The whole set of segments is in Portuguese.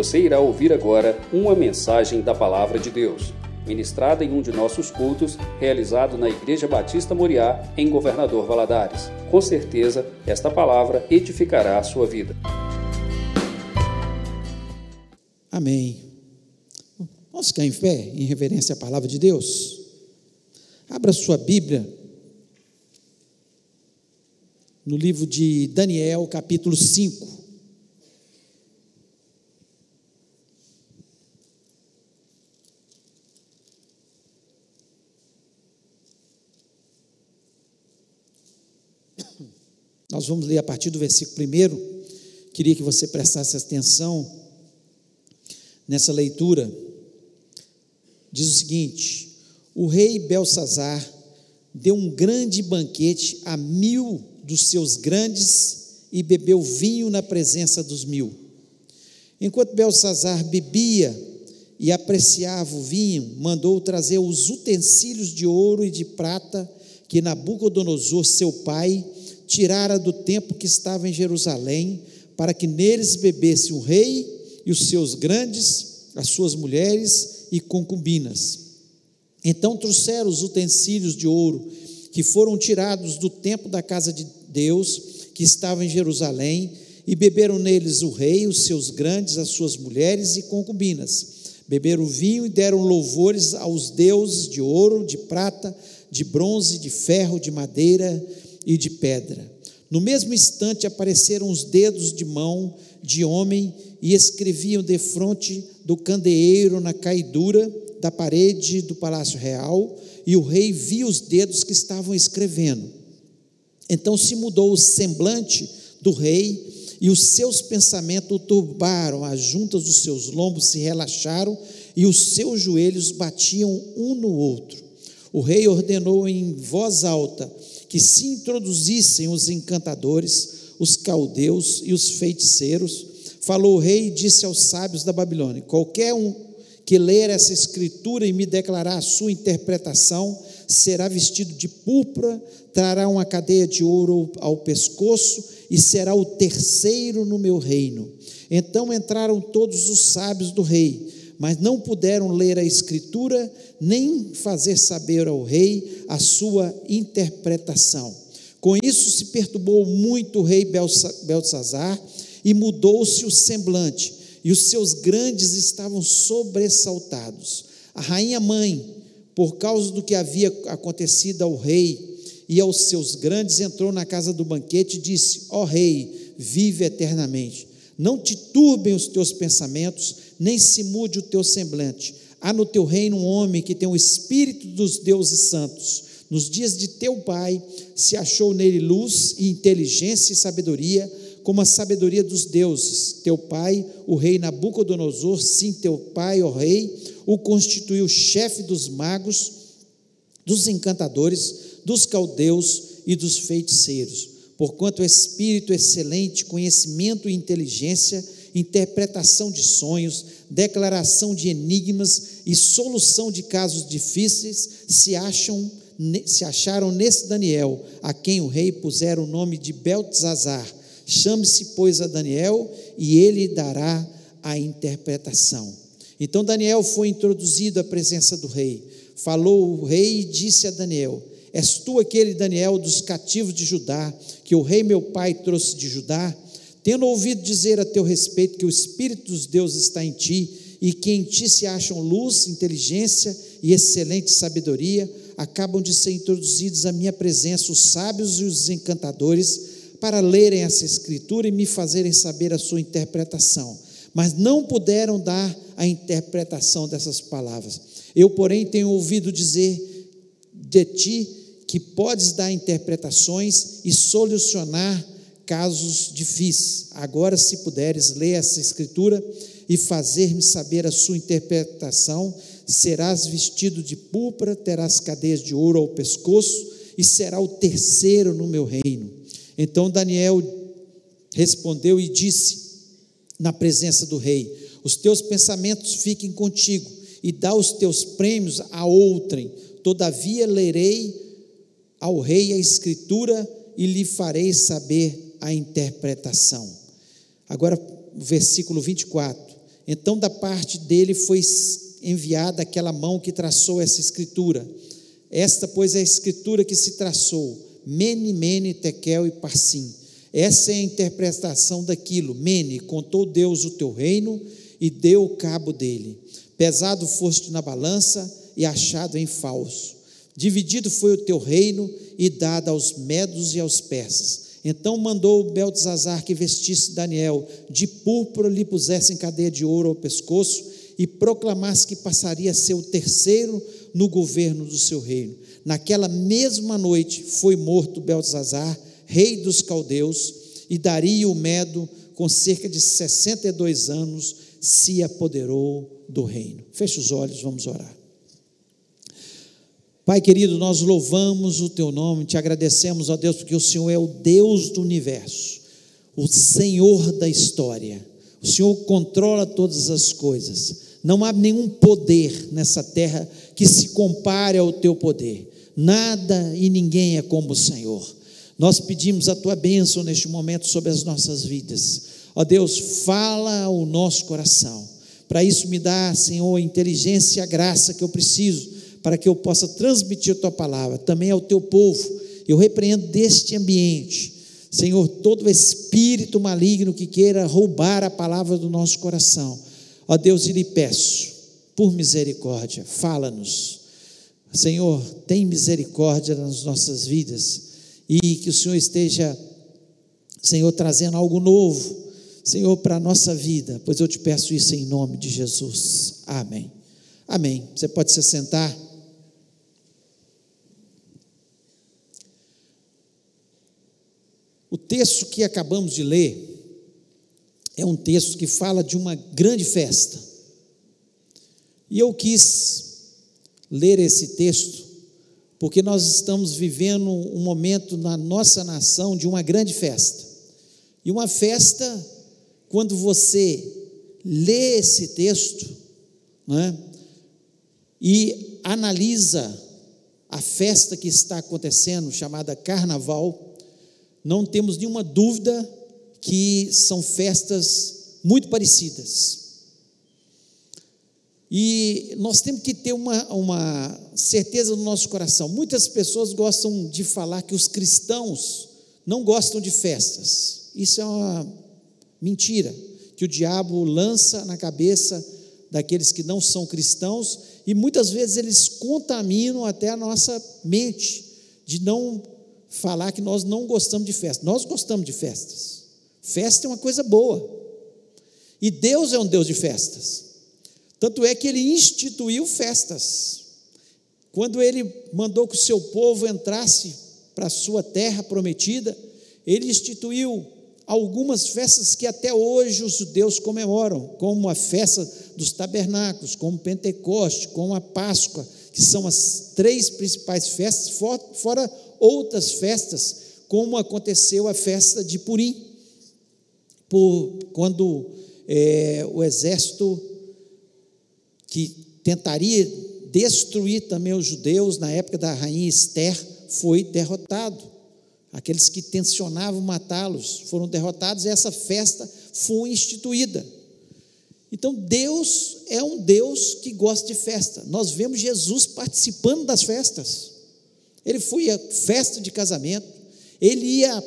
Você irá ouvir agora uma mensagem da Palavra de Deus, ministrada em um de nossos cultos, realizado na Igreja Batista Moriá, em Governador Valadares. Com certeza, esta palavra edificará a sua vida. Amém. Vamos ficar em pé, em reverência à palavra de Deus? Abra sua Bíblia no livro de Daniel, capítulo 5. Nós vamos ler a partir do versículo 1. Queria que você prestasse atenção nessa leitura. Diz o seguinte: O rei Belsazar deu um grande banquete a mil dos seus grandes e bebeu vinho na presença dos mil. Enquanto Belsazar bebia e apreciava o vinho, mandou trazer os utensílios de ouro e de prata que Nabucodonosor, seu pai, tirara do templo que estava em Jerusalém, para que neles bebesse o rei e os seus grandes, as suas mulheres e concubinas. Então trouxeram os utensílios de ouro que foram tirados do templo da casa de Deus, que estava em Jerusalém, e beberam neles o rei, os seus grandes, as suas mulheres e concubinas. Beberam vinho e deram louvores aos deuses de ouro, de prata, de bronze, de ferro, de madeira e de pedra. No mesmo instante apareceram os dedos de mão de homem e escreviam defronte do candeeiro na caidura da parede do palácio real, e o rei viu os dedos que estavam escrevendo. Então se mudou o semblante do rei, e os seus pensamentos o turbaram, as juntas dos seus lombos se relaxaram, e os seus joelhos batiam um no outro. O rei ordenou em voz alta que se introduzissem os encantadores, os caldeus e os feiticeiros. Falou o rei e disse aos sábios da Babilônia: Qualquer um que ler essa escritura e me declarar a sua interpretação, será vestido de púrpura, trará uma cadeia de ouro ao pescoço e será o terceiro no meu reino. Então entraram todos os sábios do rei, mas não puderam ler a escritura, nem fazer saber ao rei a sua interpretação. Com isso se perturbou muito o rei Belsazar e mudou-se o semblante, e os seus grandes estavam sobressaltados. A rainha mãe, por causa do que havia acontecido ao rei e aos seus grandes, entrou na casa do banquete e disse: Ó oh, rei, vive eternamente. Não te turbem os teus pensamentos, nem se mude o teu semblante. Há no teu reino um homem que tem o espírito dos deuses santos. Nos dias de teu pai se achou nele luz e inteligência e sabedoria, como a sabedoria dos deuses. Teu pai, o rei Nabucodonosor, sim, teu pai, ó rei, o constituiu chefe dos magos, dos encantadores, dos caldeus e dos feiticeiros. Porquanto espírito excelente, conhecimento e inteligência, interpretação de sonhos, declaração de enigmas e solução de casos difíceis se acham se acharam nesse Daniel, a quem o rei pusera o nome de Beltzazar. Chame-se, pois, a Daniel, e ele dará a interpretação. Então Daniel foi introduzido à presença do rei. Falou o rei e disse a Daniel: És tu aquele Daniel dos cativos de Judá, que o rei meu pai trouxe de Judá? Tendo ouvido dizer a teu respeito que o Espírito dos deuses está em ti, e que em ti se acham luz, inteligência e excelente sabedoria, acabam de ser introduzidos à minha presença os sábios e os encantadores, para lerem essa escritura e me fazerem saber a sua interpretação mas não puderam dar a interpretação dessas palavras. Eu, porém, tenho ouvido dizer de ti que podes dar interpretações e solucionar casos difíceis. Agora, se puderes ler essa escritura e fazer-me saber a sua interpretação, serás vestido de púrpura, terás cadeias de ouro ao pescoço e será o terceiro no meu reino. Então Daniel respondeu e disse: na presença do rei. Os teus pensamentos fiquem contigo e dá os teus prêmios a outrem. Todavia lerei ao rei a escritura e lhe farei saber a interpretação. Agora, versículo 24. Então, da parte dele foi enviada aquela mão que traçou essa escritura. Esta, pois, é a escritura que se traçou: Mene, Mene, Tekel e Parsim. Essa é a interpretação daquilo. Mene, contou Deus o teu reino e deu cabo dele. Pesado foste na balança e achado em falso. Dividido foi o teu reino e dado aos medos e aos persas. Então mandou Beltzazar que vestisse Daniel de púrpura, lhe pusesse em cadeia de ouro ao pescoço e proclamasse que passaria a ser o terceiro no governo do seu reino. Naquela mesma noite foi morto Beltzazar, rei dos caldeus, e Dario o Medo, com cerca de 62 anos, se apoderou do reino. Feche os olhos, vamos orar. Pai querido, nós louvamos o teu nome, te agradecemos, ó Deus, porque o Senhor é o Deus do universo, o Senhor da história. O Senhor controla todas as coisas. Não há nenhum poder nessa terra que se compare ao teu poder. Nada e ninguém é como o Senhor. Nós pedimos a tua bênção neste momento sobre as nossas vidas. Ó Deus, fala ao nosso coração. Para isso me dá, Senhor, a inteligência e a graça que eu preciso para que eu possa transmitir a tua palavra também ao teu povo. Eu repreendo deste ambiente, Senhor, todo espírito maligno que queira roubar a palavra do nosso coração. Ó Deus, e lhe peço, por misericórdia, fala-nos. Senhor, tem misericórdia nas nossas vidas e que o Senhor esteja, Senhor, trazendo algo novo, Senhor, para a nossa vida, pois eu te peço isso em nome de Jesus. Amém. Amém. Você pode se sentar. O texto que acabamos de ler é um texto que fala de uma grande festa. E eu quis ler esse texto porque nós estamos vivendo um momento na nossa nação de uma grande festa. E uma festa, quando você lê esse texto né, e analisa a festa que está acontecendo, chamada Carnaval, não temos nenhuma dúvida que são festas muito parecidas. E nós temos que ter uma, uma certeza no nosso coração. Muitas pessoas gostam de falar que os cristãos não gostam de festas. Isso é uma mentira que o diabo lança na cabeça daqueles que não são cristãos e muitas vezes eles contaminam até a nossa mente de não falar que nós não gostamos de festa. Nós gostamos de festas. Festa é uma coisa boa. E Deus é um Deus de festas. Tanto é que ele instituiu festas. Quando ele mandou que o seu povo entrasse para a sua terra prometida, ele instituiu algumas festas que até hoje os judeus comemoram, como a festa dos tabernáculos, como Pentecoste, como a Páscoa, que são as três principais festas, fora outras festas, como aconteceu a festa de Purim, por, quando é, o exército que tentaria destruir também os judeus na época da rainha Esther foi derrotado. Aqueles que tensionavam matá-los foram derrotados e essa festa foi instituída. Então Deus é um Deus que gosta de festa. Nós vemos Jesus participando das festas. Ele foi à festa de casamento, ele ia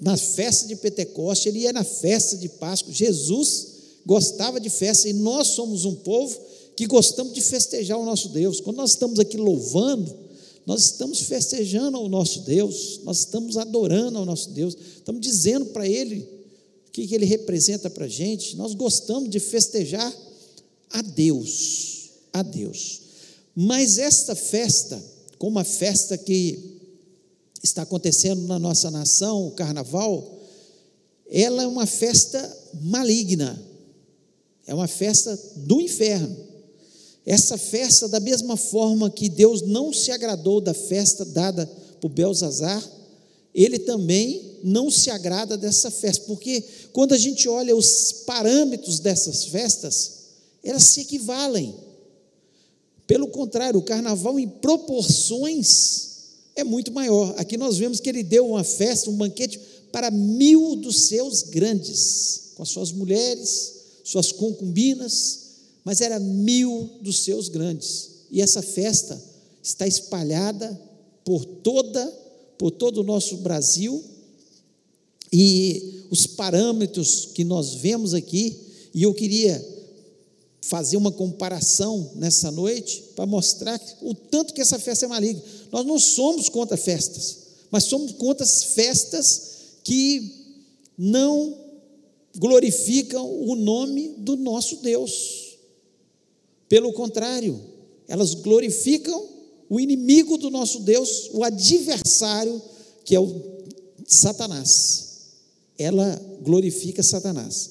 na festa de Pentecoste, ele ia na festa de Páscoa. Jesus gostava de festa e nós somos um povo que gostamos de festejar o nosso Deus. Quando nós estamos aqui louvando, nós estamos festejando ao nosso Deus, nós estamos adorando ao nosso Deus, estamos dizendo para Ele o que Ele representa para a gente. Nós gostamos de festejar a Deus, a Deus. Mas esta festa, como uma festa que está acontecendo na nossa nação, o carnaval, ela é uma festa maligna, é uma festa do inferno. Essa festa, da mesma forma que Deus não se agradou da festa dada por Belzazar, ele também não se agrada dessa festa, porque quando a gente olha os parâmetros dessas festas, elas se equivalem. Pelo contrário, o carnaval em proporções é muito maior. Aqui nós vemos que ele deu uma festa, um banquete para mil dos seus grandes, com as suas mulheres, suas concubinas, mas era mil dos seus grandes. E essa festa está espalhada por toda por todo o nosso Brasil e os parâmetros que nós vemos aqui, e eu queria fazer uma comparação nessa noite para mostrar o tanto que essa festa é maligna. Nós não somos contra festas, mas somos contra as festas que não glorificam o nome do nosso Deus. Pelo contrário, elas glorificam o inimigo do nosso Deus, o adversário, que é o Satanás. Ela glorifica Satanás.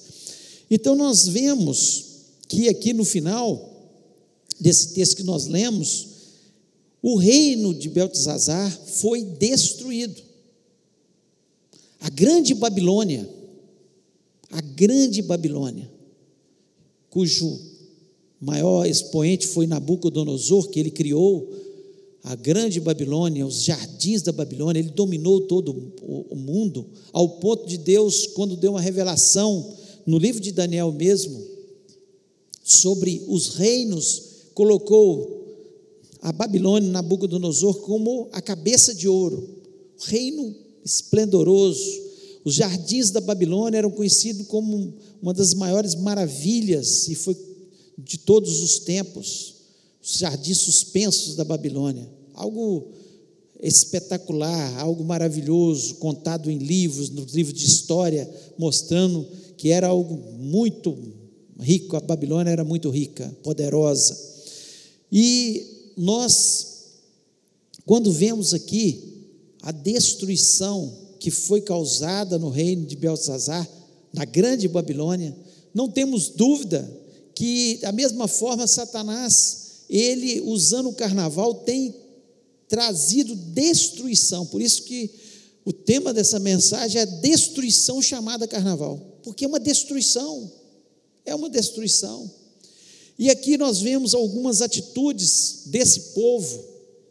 Então nós vemos que aqui no final desse texto que nós lemos, o reino de Beltesazar foi destruído. A grande Babilônia, a grande Babilônia, cujo maior expoente foi Nabucodonosor, que ele criou a grande Babilônia, os jardins da Babilônia, ele dominou todo o mundo, ao ponto de Deus, quando deu uma revelação no livro de Daniel mesmo, sobre os reinos, colocou a Babilônia, Nabucodonosor, como a cabeça de ouro, reino esplendoroso. Os jardins da Babilônia eram conhecidos como uma das maiores maravilhas, e foi de todos os tempos, os jardins suspensos da Babilônia. Algo espetacular, algo maravilhoso, contado em livros, nos livros de história, mostrando que era algo muito rico, a Babilônia era muito rica, poderosa. E nós, quando vemos aqui a destruição que foi causada no reino de Belsazar, na grande Babilônia, não temos dúvida que, da mesma forma, Satanás, ele, usando o carnaval, tem trazido destruição. Por isso que o tema dessa mensagem é destruição chamada carnaval, porque é uma destruição. É uma destruição. E aqui nós vemos algumas atitudes desse povo,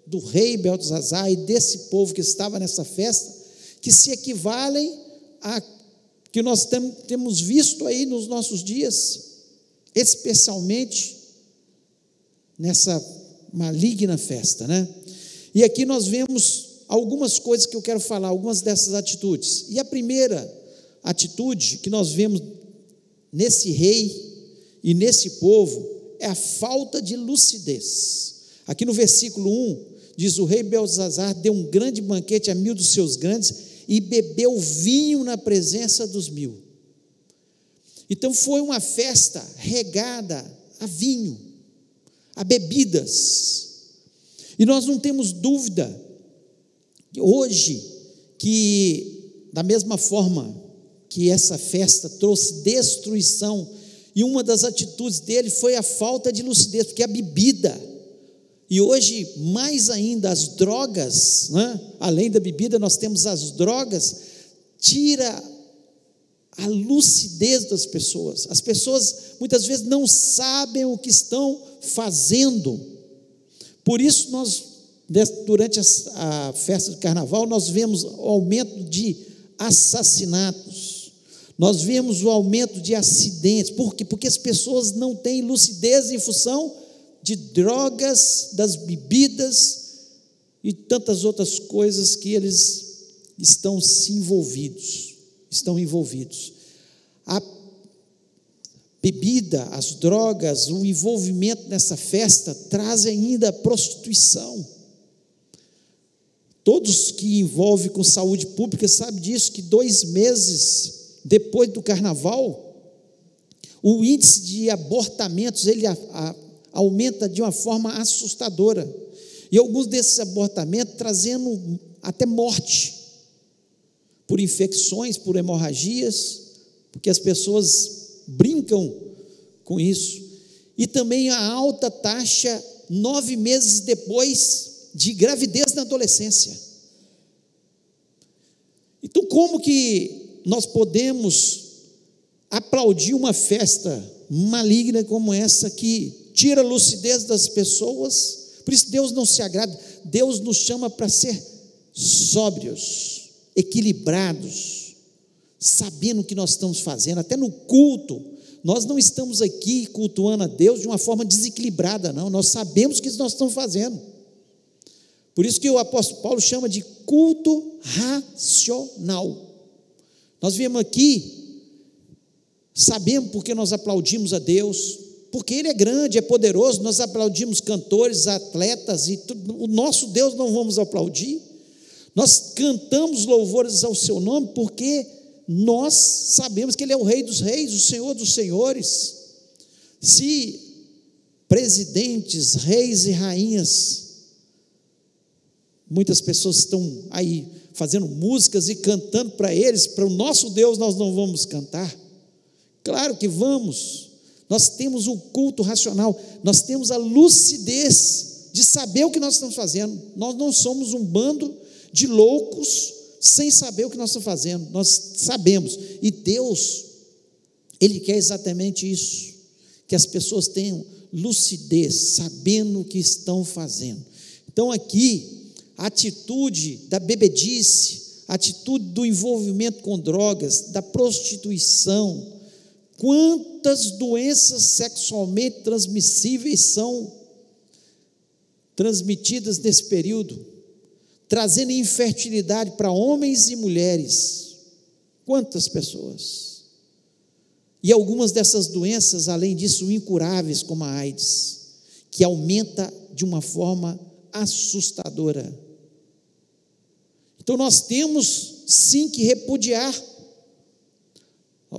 do rei Beltesazar e desse povo que estava nessa festa, que se equivalem a que nós temos visto aí nos nossos dias, especialmente nessa maligna festa, né? E aqui nós vemos algumas coisas que eu quero falar, algumas dessas atitudes. E a primeira atitude que nós vemos nesse rei e nesse povo é a falta de lucidez. Aqui no versículo 1 diz: O rei Belzazar deu um grande banquete a mil dos seus grandes e bebeu vinho na presença dos mil. Então foi uma festa regada a vinho, a bebidas. E nós não temos dúvida hoje que, da mesma forma que essa festa trouxe destruição, e uma das atitudes dele foi a falta de lucidez, porque a bebida, e hoje mais ainda as drogas, né? além da bebida, nós temos as drogas, tira a lucidez das pessoas. As pessoas muitas vezes não sabem o que estão fazendo. Por isso nós durante a festa de carnaval nós vemos o aumento de assassinatos nós vemos o aumento de acidentes, por quê? Porque as pessoas não têm lucidez em função de drogas, das bebidas e tantas outras coisas que eles estão se envolvidos, estão envolvidos. A bebida, as drogas, o envolvimento nessa festa traz ainda prostituição. Todos que envolvem com saúde pública sabem disso, que dois meses depois do carnaval, o índice de abortamentos ele a, a, aumenta de uma forma assustadora. E alguns desses abortamentos trazendo até morte por infecções, por hemorragias, porque as pessoas brincam com isso. E também a alta taxa nove meses depois de gravidez na adolescência. Então, como que nós podemos aplaudir uma festa maligna como essa que tira a lucidez das pessoas. Por isso Deus não se agrada. Deus nos chama para ser sóbrios, equilibrados, sabendo o que nós estamos fazendo. Até no culto, nós não estamos aqui cultuando a Deus de uma forma desequilibrada, não. Nós sabemos o que nós estamos fazendo. Por isso que o apóstolo Paulo chama de culto racional. Nós viemos aqui, sabemos porque nós aplaudimos a Deus, porque Ele é grande, é poderoso, nós aplaudimos cantores, atletas, e tudo, o nosso Deus não vamos aplaudir. Nós cantamos louvores ao Seu nome porque nós sabemos que Ele é o Rei dos Reis, o Senhor dos Senhores. Se presidentes, reis e rainhas, muitas pessoas estão aí fazendo músicas e cantando para eles, para o nosso Deus nós não vamos cantar. Claro que vamos. Nós temos o culto racional, nós temos a lucidez de saber o que nós estamos fazendo. Nós não somos um bando de loucos sem saber o que nós estamos fazendo. Nós sabemos. E Deus, Ele quer exatamente isso: que as pessoas tenham lucidez, sabendo o que estão fazendo. Então, aqui, a atitude da bebedice, a atitude do envolvimento com drogas, da prostituição, quantas doenças sexualmente transmissíveis são transmitidas nesse período? trazendo infertilidade para homens e mulheres. Quantas pessoas? E algumas dessas doenças, além disso, incuráveis, como a AIDS, que aumenta de uma forma assustadora. Então nós temos sim que repudiar.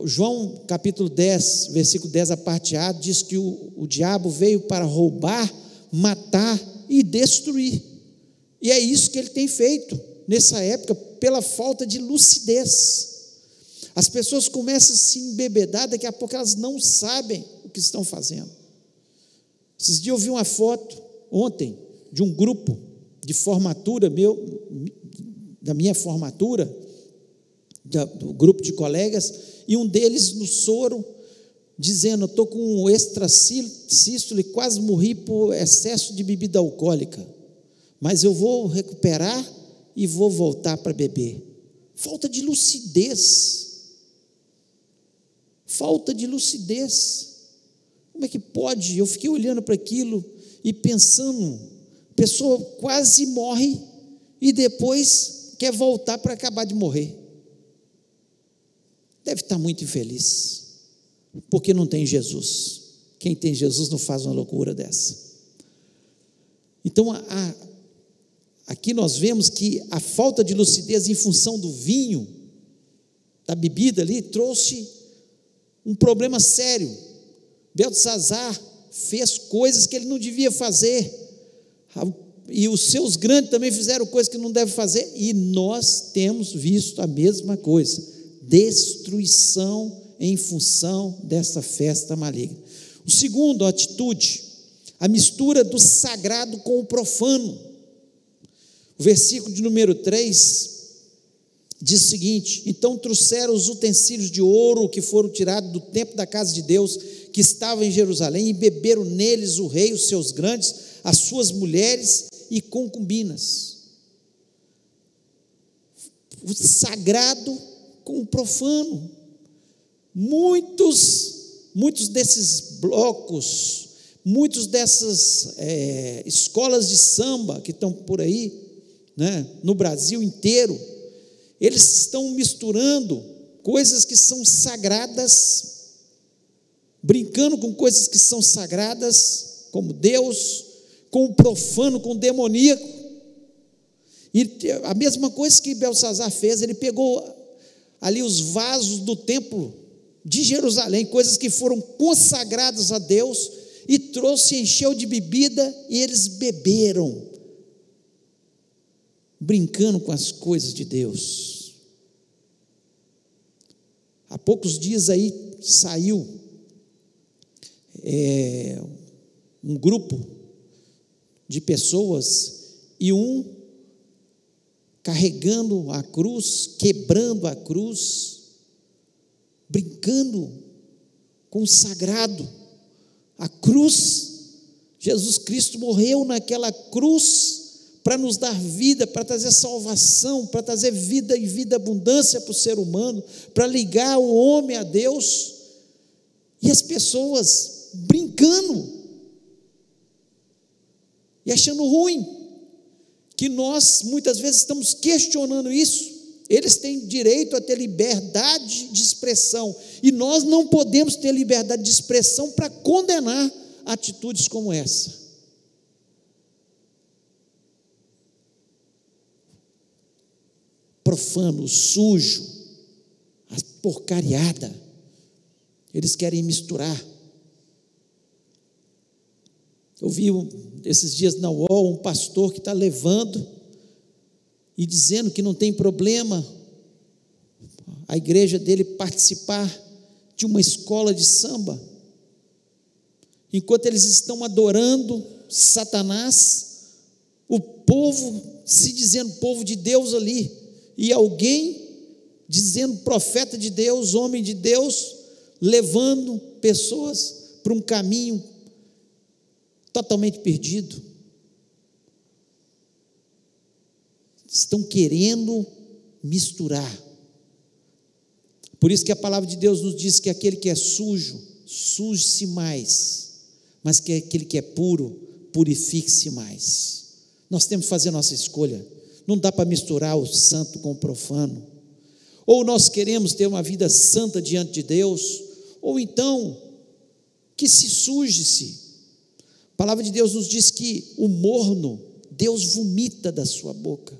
João capítulo 10, versículo 10, a parte A, diz que o, o diabo veio para roubar, matar e destruir. E é isso que ele tem feito nessa época, pela falta de lucidez. As pessoas começam a se embebedar, daqui a pouco elas não sabem o que estão fazendo. Esses dias eu vi uma foto, ontem, de um grupo de formatura meu, da minha formatura, do grupo de colegas, e um deles no soro, dizendo: Estou com um extracístole, quase morri por excesso de bebida alcoólica mas eu vou recuperar e vou voltar para beber. Falta de lucidez. Falta de lucidez. Como é que pode? Eu fiquei olhando para aquilo e pensando, a pessoa quase morre e depois quer voltar para acabar de morrer. Deve estar muito infeliz, porque não tem Jesus. Quem tem Jesus não faz uma loucura dessa. Então, a, Aqui nós vemos que a falta de lucidez em função do vinho, da bebida ali, trouxe um problema sério. Belsazar fez coisas que ele não devia fazer, e os seus grandes também fizeram coisas que não devem fazer, e nós temos visto a mesma coisa: destruição em função dessa festa maligna. O segundo, a atitude, a mistura do sagrado com o profano. O versículo de número 3 diz o seguinte: Então trouxeram os utensílios de ouro que foram tirados do templo da casa de Deus, que estava em Jerusalém, e beberam neles o rei, os seus grandes, as suas mulheres e concubinas. O sagrado com o profano. Muitos, muitos desses blocos, muitos dessas é, escolas de samba que estão por aí, né, no Brasil inteiro, eles estão misturando coisas que são sagradas, brincando com coisas que são sagradas, como Deus, com o profano, com o demoníaco. E a mesma coisa que Belsazar fez, ele pegou ali os vasos do templo de Jerusalém, coisas que foram consagradas a Deus, e trouxe, encheu de bebida, e eles beberam brincando com as coisas de Deus. Há poucos dias aí saiu é, um grupo de pessoas e um carregando a cruz, quebrando a cruz, brincando com o sagrado. A cruz, Jesus Cristo morreu naquela cruz para nos dar vida, para trazer salvação, para trazer vida e vida abundância para o ser humano, para ligar o homem a Deus. E as pessoas brincando e achando ruim, que nós muitas vezes estamos questionando isso. Eles têm direito a ter liberdade de expressão, e nós não podemos ter liberdade de expressão para condenar atitudes como essa. Profano, sujo, porcariada, eles querem misturar. Eu vi esses dias na UOL um pastor que está levando e dizendo que não tem problema a igreja dele participar de uma escola de samba. Enquanto eles estão adorando Satanás, o povo se dizendo povo de Deus ali, e alguém dizendo profeta de Deus, homem de Deus, levando pessoas para um caminho totalmente perdido. Estão querendo misturar. Por isso que a palavra de Deus nos diz que aquele que é sujo, suje-se mais, mas que aquele que é puro, purifique-se mais. Nós temos que fazer a nossa escolha. Não dá para misturar o santo com o profano. Ou nós queremos ter uma vida santa diante de Deus, ou então que se suje-se. A palavra de Deus nos diz que o morno Deus vomita da sua boca,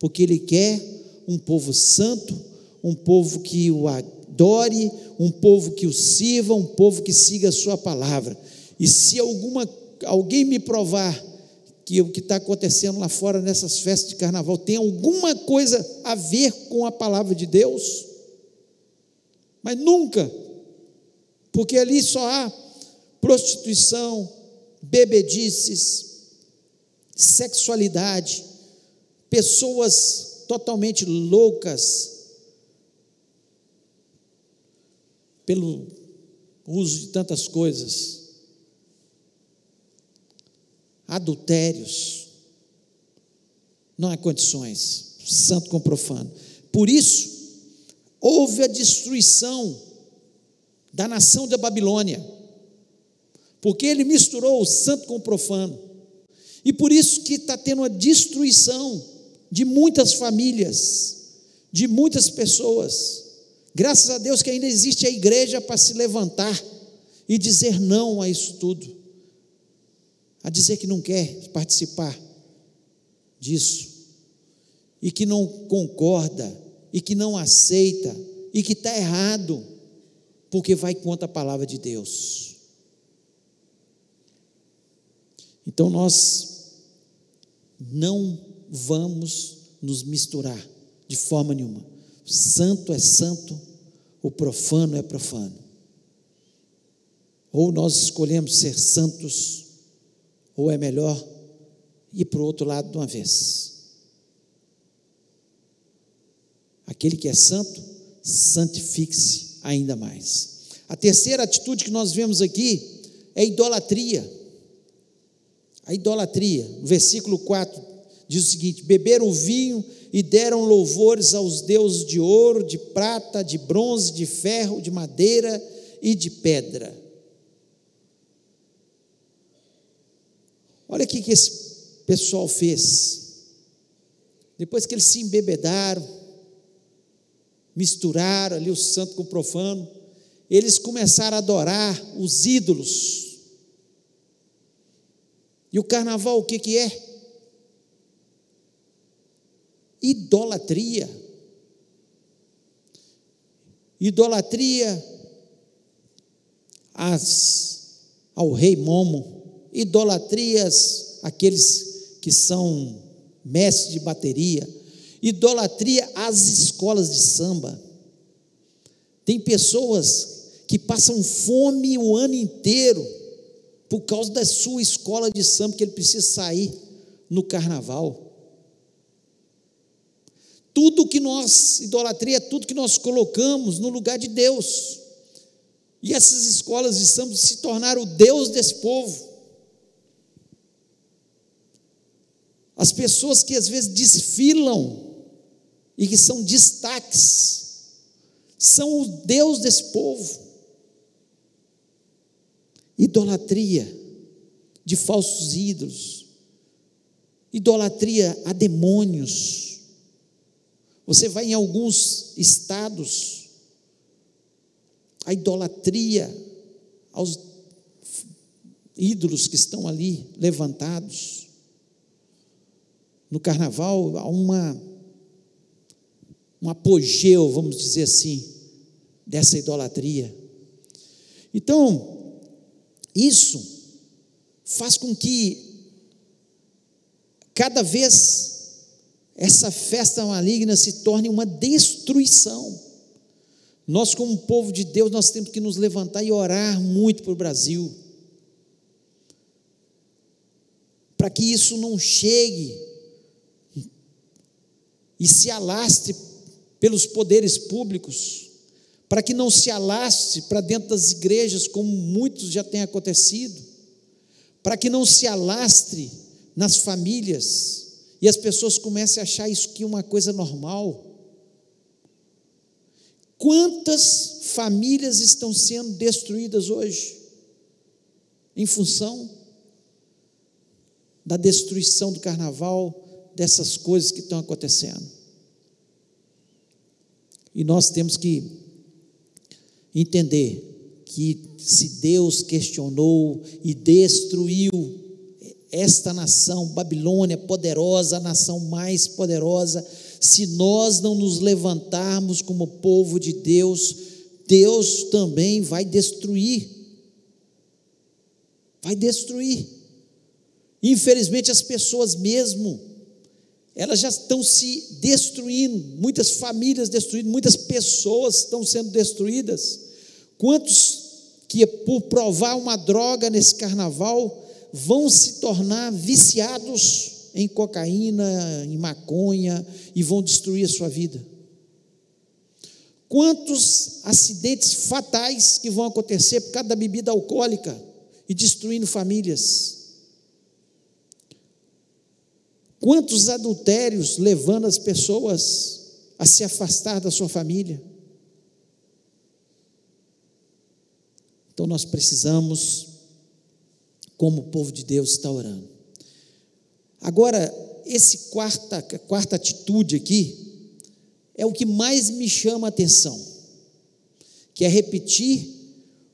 porque Ele quer um povo santo, um povo que o adore, um povo que o sirva, um povo que siga a sua palavra. E se alguma, alguém me provar que o que está acontecendo lá fora nessas festas de carnaval tem alguma coisa a ver com a palavra de Deus, mas nunca, porque ali só há prostituição, bebedices, sexualidade, pessoas totalmente loucas, pelo uso de tantas coisas, adultérios, não há condições, santo com profano. Por isso, houve a destruição da nação da Babilônia, porque ele misturou o santo com o profano, e por isso que está tendo a destruição de muitas famílias, de muitas pessoas, Graças a Deus que ainda existe a igreja para se levantar e dizer não a isso tudo, a dizer que não quer participar disso, e que não concorda, e que não aceita, e que está errado, porque vai contra a palavra de Deus. Então nós não vamos nos misturar de forma nenhuma. Santo é santo, o profano é profano. Ou nós escolhemos ser santos, ou é melhor ir para o outro lado de uma vez. Aquele que é santo, santifique-se ainda mais. A terceira atitude que nós vemos aqui é idolatria. A idolatria, no versículo 4, diz o seguinte: beber o vinho e deram louvores aos deuses de ouro, de prata, de bronze, de ferro, de madeira e de pedra. Olha o que esse pessoal fez. Depois que eles se embebedaram, misturaram ali o santo com o profano, eles começaram a adorar os ídolos. E o carnaval o que, que é? idolatria. Idolatria às, ao rei Momo, idolatrias àqueles que são mestres de bateria, idolatria às escolas de samba. Tem pessoas que passam fome o ano inteiro por causa da sua escola de samba, que ele precisa sair no carnaval. Tudo que nós, idolatria é tudo que nós colocamos no lugar de Deus. E essas escolas de samba se tornaram o Deus desse povo. As pessoas que às vezes desfilam e que são destaques, são o Deus desse povo. Idolatria de falsos ídolos, idolatria a demônios. Você vai em alguns estados, a idolatria aos ídolos que estão ali levantados. No carnaval há uma um apogeu, vamos dizer assim, dessa idolatria. Então, isso faz com que cada vez essa festa maligna se torne uma destruição. Nós, como povo de Deus, nós temos que nos levantar e orar muito para o Brasil, para que isso não chegue e se alastre pelos poderes públicos, para que não se alastre para dentro das igrejas, como muitos já tem acontecido para que não se alastre nas famílias e as pessoas comecem a achar isso aqui uma coisa normal. Quantas famílias estão sendo destruídas hoje em função da destruição do carnaval, dessas coisas que estão acontecendo? E nós temos que entender que se Deus questionou e destruiu esta nação, Babilônia, poderosa, a nação mais poderosa, se nós não nos levantarmos como povo de Deus, Deus também vai destruir. Vai destruir. Infelizmente, as pessoas mesmo, elas já estão se destruindo, muitas famílias destruídas, muitas pessoas estão sendo destruídas Quantos que por provar uma droga nesse carnaval vão se tornar viciados em cocaína, em maconha e vão destruir a sua vida? Quantos acidentes fatais que vão acontecer por causa da bebida alcoólica e destruindo famílias? Quantos adultérios levando as pessoas a se afastar da sua família? Então nós precisamos, como povo de Deus, estar orando. Agora, esse quarta, quarta atitude aqui é o que mais me chama a atenção, que é repetir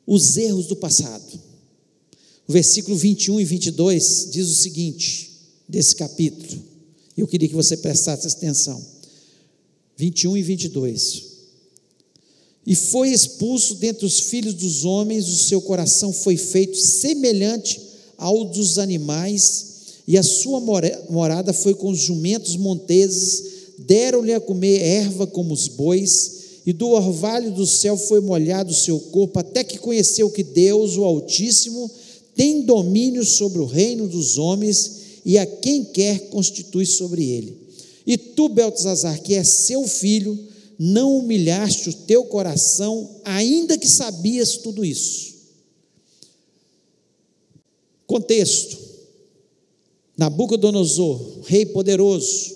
os erros do passado. O versículo 21 e 22 diz o seguinte, desse capítulo, eu queria que você prestasse atenção. 21 e 22. E foi expulso dentre os filhos dos homens, o seu coração foi feito semelhante ao dos animais, e a sua morada foi com os jumentos monteses, deram-lhe a comer erva como os bois, e do orvalho do céu foi molhado o seu corpo, até que conheceu que Deus, o Altíssimo, tem domínio sobre o reino dos homens, e a quem quer constitui sobre ele. E tu, Beltesazar, que é seu filho, não humilhaste o teu coração, ainda que sabias tudo isso. Contexto: Nabucodonosor, rei poderoso,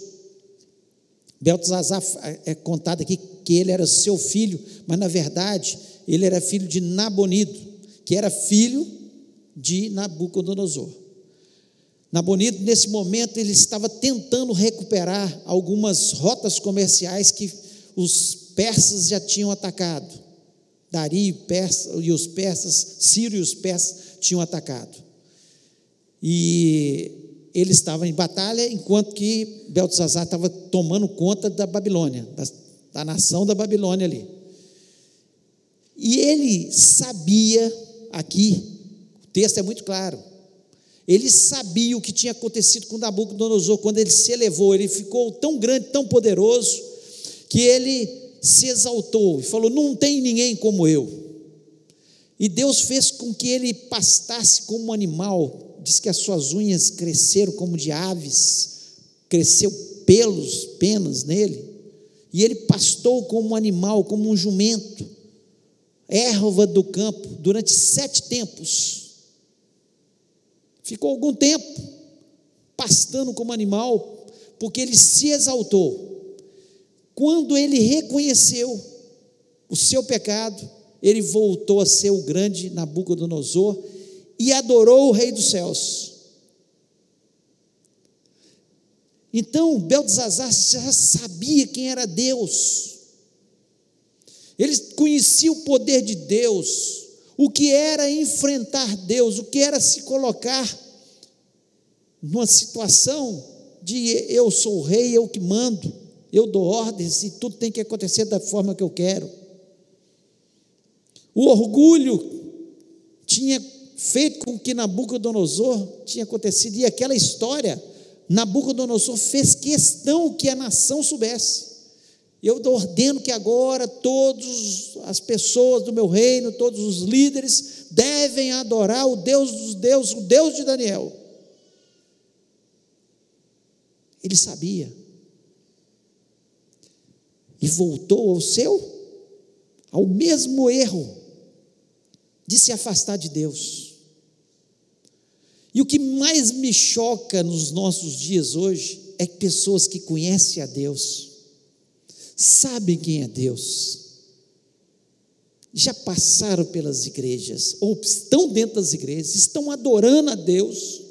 Beltesazar é contado aqui que ele era seu filho, mas na verdade ele era filho de Nabonido, que era filho de Nabucodonosor. Nabonido, nesse momento, ele estava tentando recuperar algumas rotas comerciais que os persas já tinham atacado. Dario e os persas, Ciro e os persas tinham atacado. E ele estava em batalha, enquanto que Beltesazar estava tomando conta da Babilônia, da, da nação da Babilônia ali. E ele sabia, aqui, o texto é muito claro, ele sabia o que tinha acontecido com Nabucodonosor, quando ele se elevou, ele ficou tão grande, tão poderoso, que ele se exaltou e falou: Não tem ninguém como eu. E Deus fez com que ele pastasse como um animal, diz que as suas unhas cresceram como de aves, cresceu pelos, penas nele, e ele pastou como um animal, como um jumento, erva do campo, durante sete tempos. Ficou algum tempo pastando como animal, porque ele se exaltou. Quando ele reconheceu o seu pecado, ele voltou a ser o grande Nabucodonosor e adorou o Rei dos céus. Então, Beltzazar já sabia quem era Deus. Ele conhecia o poder de Deus, o que era enfrentar Deus, o que era se colocar numa situação de eu sou rei, eu que mando, eu dou ordens e tudo tem que acontecer da forma que eu quero. O orgulho tinha feito com que Nabucodonosor tinha acontecido, e aquela história, Nabucodonosor fez questão que a nação soubesse. Eu ordeno que agora todas as pessoas do meu reino, todos os líderes, devem adorar o Deus dos deuses, o Deus de Daniel. Ele sabia. E voltou ao seu, ao mesmo erro de se afastar de Deus. E o que mais me choca nos nossos dias hoje é pessoas que conhecem a Deus, sabem quem é Deus, já passaram pelas igrejas, ou estão dentro das igrejas, estão adorando a Deus,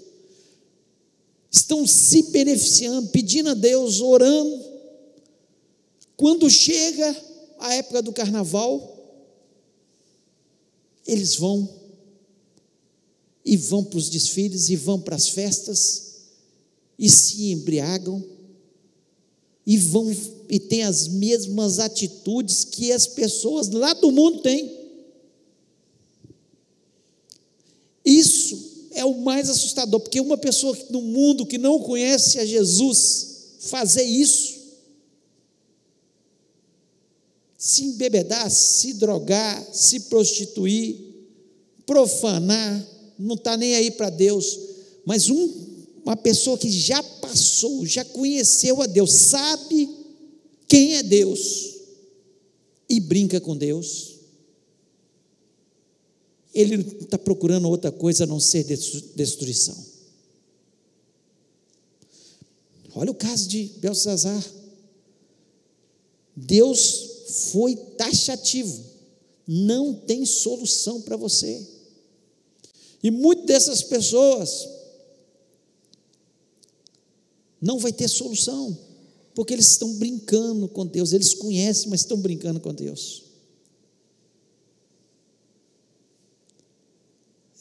estão se beneficiando, pedindo a Deus, orando. Quando chega a época do carnaval, eles vão e vão para os desfiles e vão para as festas e se embriagam e vão e têm as mesmas atitudes que as pessoas lá do mundo têm. Isso é o mais assustador, porque uma pessoa no mundo que não conhece a Jesus fazer isso, se embebedar, se drogar, se prostituir, profanar, não está nem aí para Deus, mas um uma pessoa que já passou, já conheceu a Deus, sabe quem é Deus e brinca com Deus, ele está procurando outra coisa a não ser destruição. Olha o caso de Belsazar. Deus foi taxativo, não tem solução para você. E muitas dessas pessoas não vai ter solução, porque eles estão brincando com Deus, eles conhecem, mas estão brincando com Deus.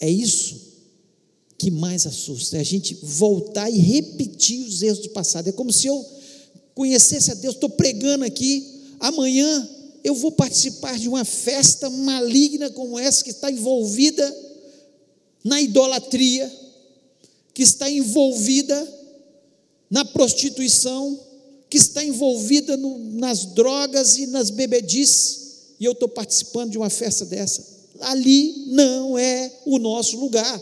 É isso que mais assusta, é a gente voltar e repetir os erros do passado. É como se eu conhecesse a Deus, estou pregando aqui, amanhã eu vou participar de uma festa maligna como essa, que está envolvida na idolatria, que está envolvida na prostituição, que está envolvida no, nas drogas e nas bebedices, e eu estou participando de uma festa dessa. Ali não é o nosso lugar.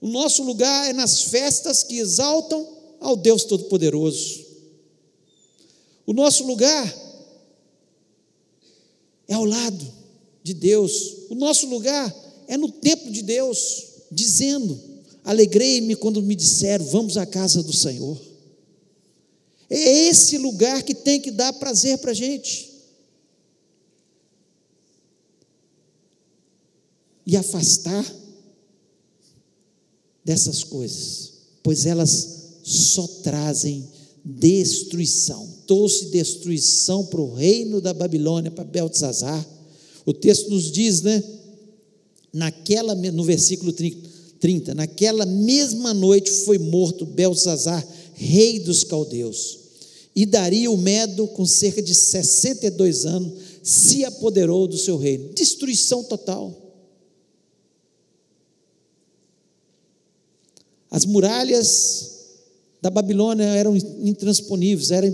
O nosso lugar é nas festas que exaltam ao Deus Todo-Poderoso. O nosso lugar é ao lado de Deus. O nosso lugar é no templo de Deus, dizendo: Alegrei-me quando me disseram: Vamos à casa do Senhor. É esse lugar que tem que dar prazer para a gente. E afastar dessas coisas, pois elas só trazem destruição. Trouxe destruição para o reino da Babilônia, para Beltzazar. O texto nos diz, né? Naquela, no versículo 30, 30. Naquela mesma noite foi morto Belsazar, rei dos caldeus. E Dario Medo, com cerca de 62 anos, se apoderou do seu reino. Destruição total. As muralhas da Babilônia eram intransponíveis, era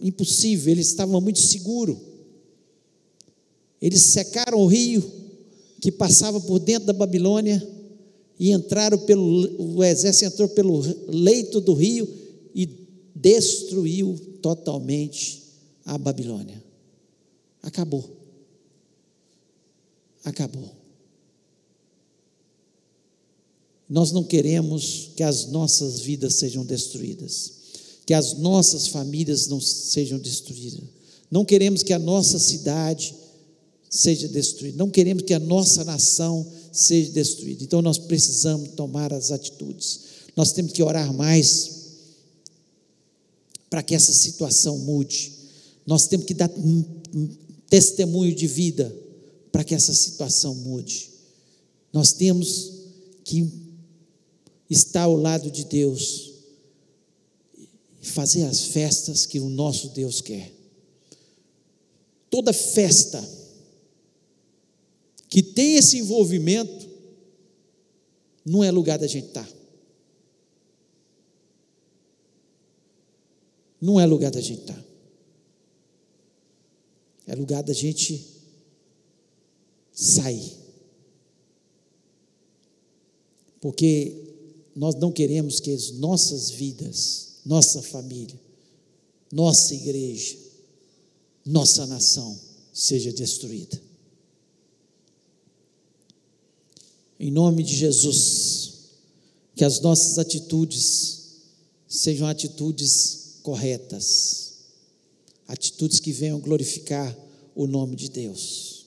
impossível, eles estavam muito seguros. Eles secaram o rio que passava por dentro da Babilônia e entraram pelo o exército entrou pelo leito do rio e destruiu totalmente a Babilônia. Acabou. Acabou. Nós não queremos que as nossas vidas sejam destruídas, que as nossas famílias não sejam destruídas. Não queremos que a nossa cidade seja destruída. Não queremos que a nossa nação seja destruída. Então nós precisamos tomar as atitudes. Nós temos que orar mais para que essa situação mude. Nós temos que dar testemunho de vida para que essa situação mude. Nós temos que estar ao lado de Deus e fazer as festas que o nosso Deus quer. Toda festa que tem esse envolvimento, não é lugar da gente estar. Não é lugar da gente estar. É lugar da gente sair. Porque nós não queremos que as nossas vidas, nossa família, nossa igreja, nossa nação seja destruída. Em nome de Jesus, que as nossas atitudes sejam atitudes corretas, atitudes que venham glorificar o nome de Deus.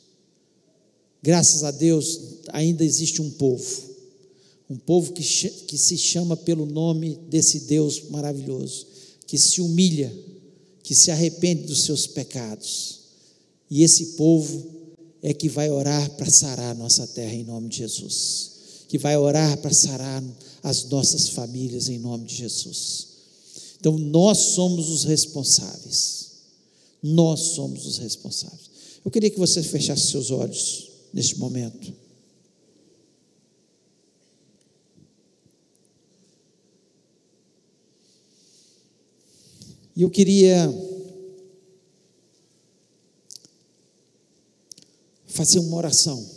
Graças a Deus, ainda existe um povo, um povo que, que se chama pelo nome desse Deus maravilhoso, que se humilha, que se arrepende dos seus pecados. E esse povo é que vai orar para sarar nossa terra em nome de Jesus, que vai orar para sarar as nossas famílias em nome de Jesus. Então nós somos os responsáveis. Nós somos os responsáveis. Eu queria que você fechasse seus olhos neste momento. E eu queria fazer uma oração.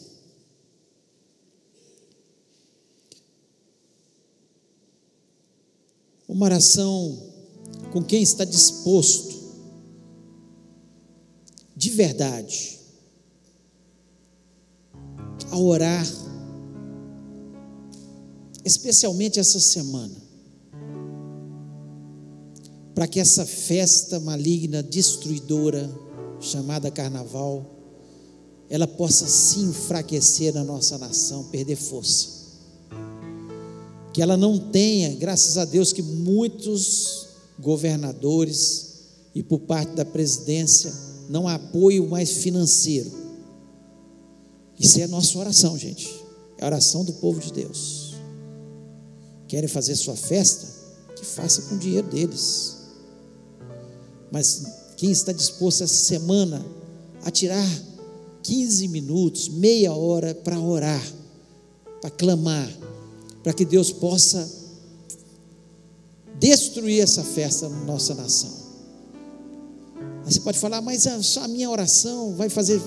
Uma oração com quem está disposto, de verdade, a orar, especialmente essa semana, para que essa festa maligna, destruidora, chamada Carnaval, ela possa se enfraquecer na nossa nação, perder força. Que ela não tenha, graças a Deus, que muitos governadores e por parte da presidência não há apoio mais financeiro. Isso é a nossa oração, gente. É a oração do povo de Deus. Querem fazer sua festa? Que faça com o dinheiro deles. Mas quem está disposto essa semana a tirar 15 minutos, meia hora para orar, para clamar, para que Deus possa destruir essa festa na nossa nação. Aí você pode falar, mas só a minha oração vai fazer.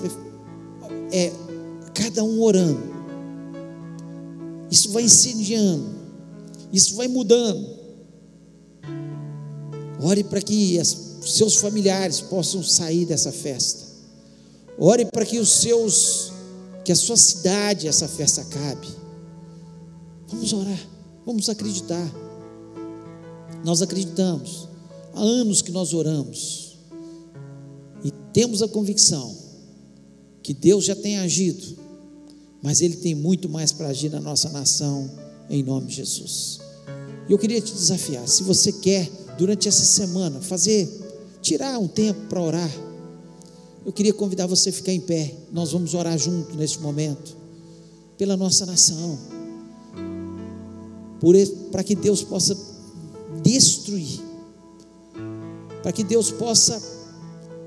É, cada um orando. Isso vai incendiando. Isso vai mudando. Ore para que os seus familiares possam sair dessa festa. Ore para que os seus, que a sua cidade, essa festa acabe. Vamos orar, vamos acreditar. Nós acreditamos. Há anos que nós oramos. E temos a convicção que Deus já tem agido, mas Ele tem muito mais para agir na nossa nação, em nome de Jesus. E eu queria te desafiar, se você quer, durante essa semana, fazer, tirar um tempo para orar, eu queria convidar você a ficar em pé. Nós vamos orar junto neste momento, pela nossa nação, para que Deus possa destruir, para que Deus possa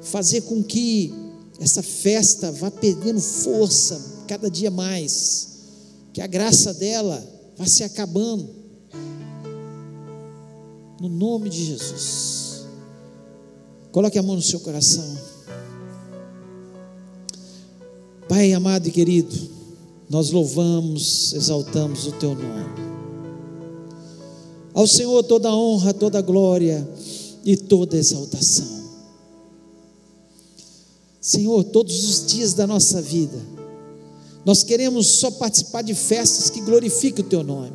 fazer com que essa festa vá perdendo força cada dia mais, que a graça dela vá se acabando, no nome de Jesus. Coloque a mão no seu coração. Pai amado e querido, nós louvamos, exaltamos o teu nome. Ao Senhor toda honra, toda glória e toda exaltação. Senhor, todos os dias da nossa vida, nós queremos só participar de festas que glorifiquem o teu nome.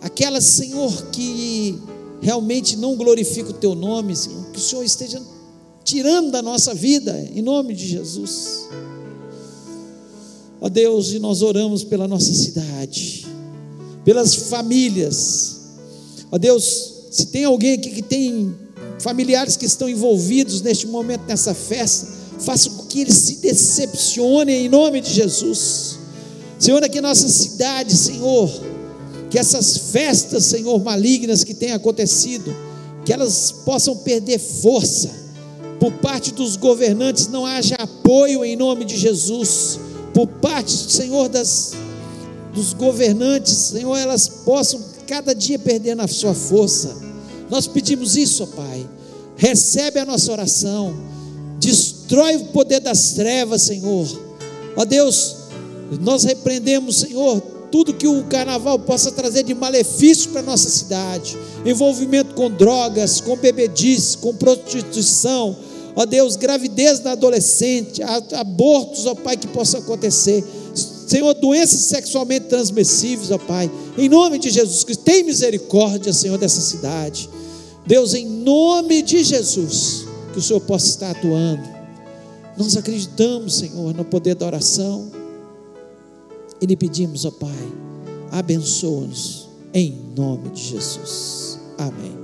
Aquelas, Senhor, que realmente não glorificam o teu nome, Senhor, que o Senhor esteja tirando da nossa vida, em nome de Jesus. Ó Deus, e nós oramos pela nossa cidade, pelas famílias. Ó Deus, se tem alguém aqui que tem familiares que estão envolvidos neste momento nessa festa, faça com que eles se decepcionem em nome de Jesus. Senhor, aqui nossa cidade, Senhor, que essas festas, Senhor, malignas que têm acontecido, que elas possam perder força, por parte dos governantes não haja apoio em nome de Jesus, por parte, Senhor, das, dos governantes, Senhor, elas possam cada dia perder na sua força. Nós pedimos isso, ó Pai. Recebe a nossa oração, destrói o poder das trevas, Senhor. Ó Deus, nós repreendemos, Senhor, tudo que o carnaval possa trazer de malefício para a nossa cidade, envolvimento com drogas, com bebedice, com prostituição, ó Deus, gravidez na adolescente, abortos, ó Pai, que possam acontecer. Senhor, doenças sexualmente transmissíveis, ó Pai, em nome de Jesus Cristo, tem misericórdia, Senhor, dessa cidade. Deus, em nome de Jesus, que o Senhor possa estar atuando. Nós acreditamos, Senhor, no poder da oração e lhe pedimos, ó Pai, abençoa-nos em nome de Jesus. Amém.